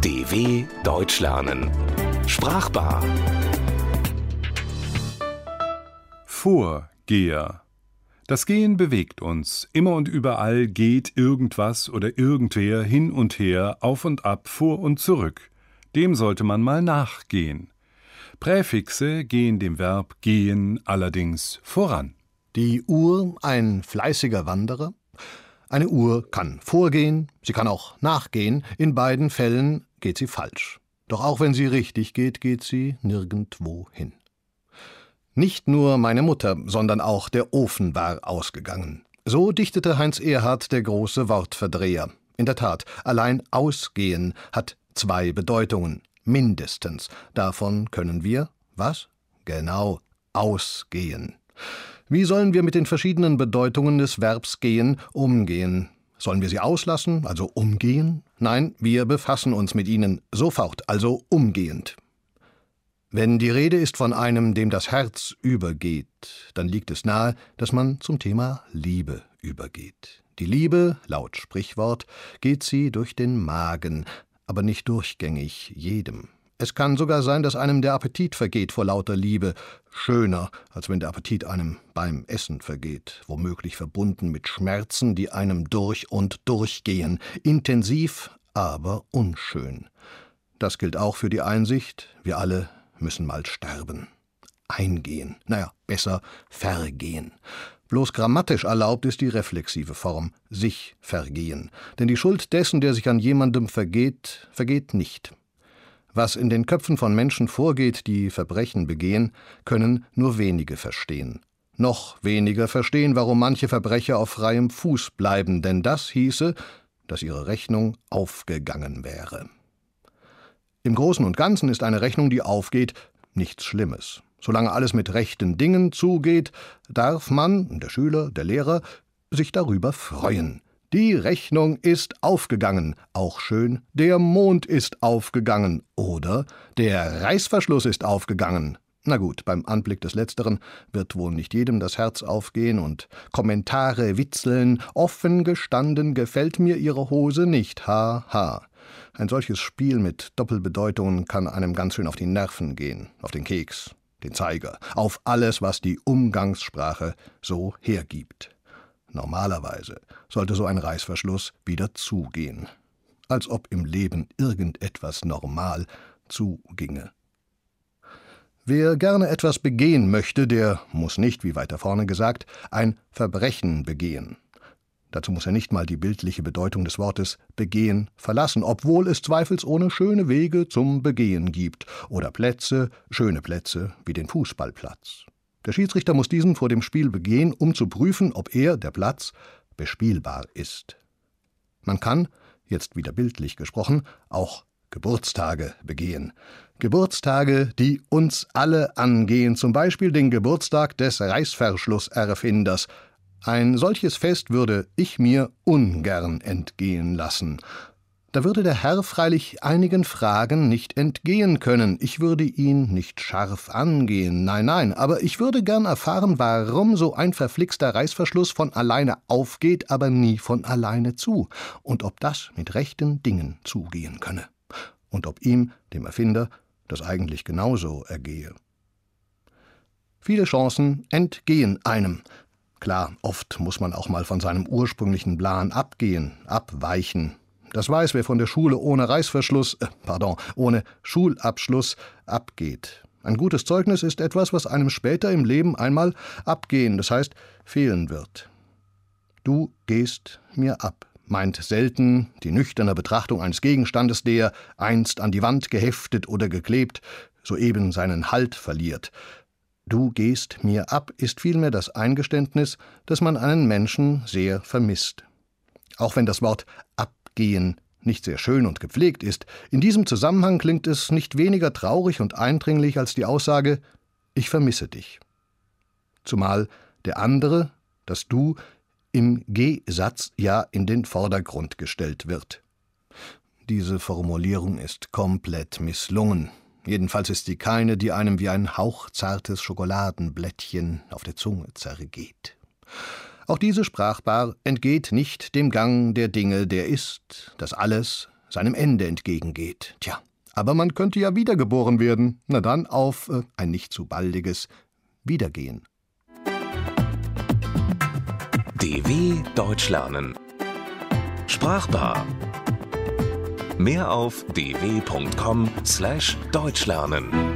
DW Deutsch lernen. Sprachbar. Vorgeher. Das Gehen bewegt uns. Immer und überall geht irgendwas oder irgendwer hin und her, auf und ab, vor und zurück. Dem sollte man mal nachgehen. Präfixe gehen dem Verb gehen allerdings voran. Die Uhr ein fleißiger Wanderer? Eine Uhr kann vorgehen, sie kann auch nachgehen, in beiden Fällen geht sie falsch. Doch auch wenn sie richtig geht, geht sie nirgendwo hin. Nicht nur meine Mutter, sondern auch der Ofen war ausgegangen. So dichtete Heinz Erhard der große Wortverdreher. In der Tat, allein ausgehen hat zwei Bedeutungen, mindestens. Davon können wir, was? Genau, ausgehen. Wie sollen wir mit den verschiedenen Bedeutungen des Verbs gehen umgehen? Sollen wir sie auslassen, also umgehen? Nein, wir befassen uns mit ihnen sofort, also umgehend. Wenn die Rede ist von einem, dem das Herz übergeht, dann liegt es nahe, dass man zum Thema Liebe übergeht. Die Liebe, laut Sprichwort, geht sie durch den Magen, aber nicht durchgängig jedem. Es kann sogar sein, dass einem der Appetit vergeht vor lauter Liebe, schöner, als wenn der Appetit einem beim Essen vergeht, womöglich verbunden mit Schmerzen, die einem durch und durchgehen, intensiv, aber unschön. Das gilt auch für die Einsicht, wir alle müssen mal sterben. Eingehen, naja, besser vergehen. Bloß grammatisch erlaubt ist die reflexive Form, sich vergehen, denn die Schuld dessen, der sich an jemandem vergeht, vergeht nicht. Was in den Köpfen von Menschen vorgeht, die Verbrechen begehen, können nur wenige verstehen. Noch weniger verstehen, warum manche Verbrecher auf freiem Fuß bleiben, denn das hieße, dass ihre Rechnung aufgegangen wäre. Im Großen und Ganzen ist eine Rechnung, die aufgeht, nichts Schlimmes. Solange alles mit rechten Dingen zugeht, darf man, der Schüler, der Lehrer, sich darüber freuen. Die Rechnung ist aufgegangen. Auch schön, der Mond ist aufgegangen. Oder der Reißverschluss ist aufgegangen. Na gut, beim Anblick des Letzteren wird wohl nicht jedem das Herz aufgehen und Kommentare witzeln. Offen gestanden gefällt mir Ihre Hose nicht. Ha, ha. Ein solches Spiel mit Doppelbedeutungen kann einem ganz schön auf die Nerven gehen, auf den Keks, den Zeiger, auf alles, was die Umgangssprache so hergibt. Normalerweise sollte so ein Reißverschluss wieder zugehen, als ob im Leben irgendetwas normal zuginge. Wer gerne etwas begehen möchte, der muss nicht, wie weiter vorne gesagt, ein Verbrechen begehen. Dazu muss er nicht mal die bildliche Bedeutung des Wortes begehen verlassen, obwohl es zweifelsohne schöne Wege zum Begehen gibt oder Plätze, schöne Plätze wie den Fußballplatz. Der Schiedsrichter muss diesen vor dem Spiel begehen, um zu prüfen, ob er, der Platz, bespielbar ist. Man kann, jetzt wieder bildlich gesprochen, auch Geburtstage begehen. Geburtstage, die uns alle angehen, zum Beispiel den Geburtstag des Reißverschlusserfinders. Ein solches Fest würde ich mir ungern entgehen lassen. Da würde der Herr freilich einigen Fragen nicht entgehen können, ich würde ihn nicht scharf angehen, nein, nein, aber ich würde gern erfahren, warum so ein verflixter Reißverschluss von alleine aufgeht, aber nie von alleine zu, und ob das mit rechten Dingen zugehen könne, und ob ihm, dem Erfinder, das eigentlich genauso ergehe. Viele Chancen entgehen einem. Klar, oft muss man auch mal von seinem ursprünglichen Plan abgehen, abweichen, das weiß, wer von der Schule ohne Reißverschluss, äh, pardon, ohne Schulabschluss abgeht. Ein gutes Zeugnis ist etwas, was einem später im Leben einmal abgehen, das heißt fehlen wird. Du gehst mir ab, meint selten die nüchterne Betrachtung eines Gegenstandes, der, einst an die Wand geheftet oder geklebt, soeben seinen Halt verliert. Du gehst mir ab ist vielmehr das Eingeständnis, dass man einen Menschen sehr vermisst. Auch wenn das Wort ab Gehen nicht sehr schön und gepflegt ist, in diesem Zusammenhang klingt es nicht weniger traurig und eindringlich als die Aussage Ich vermisse dich. Zumal der andere, das Du, im G-Satz ja in den Vordergrund gestellt wird. Diese Formulierung ist komplett misslungen. Jedenfalls ist sie keine, die einem wie ein hauchzartes Schokoladenblättchen auf der Zunge zergeht. Auch diese Sprachbar entgeht nicht dem Gang der Dinge, der ist, das alles, seinem Ende entgegengeht. Tja, aber man könnte ja wiedergeboren werden. Na dann auf äh, ein nicht zu baldiges Wiedergehen. DW Deutsch lernen. Sprachbar. Mehr auf dw.com/deutschlernen.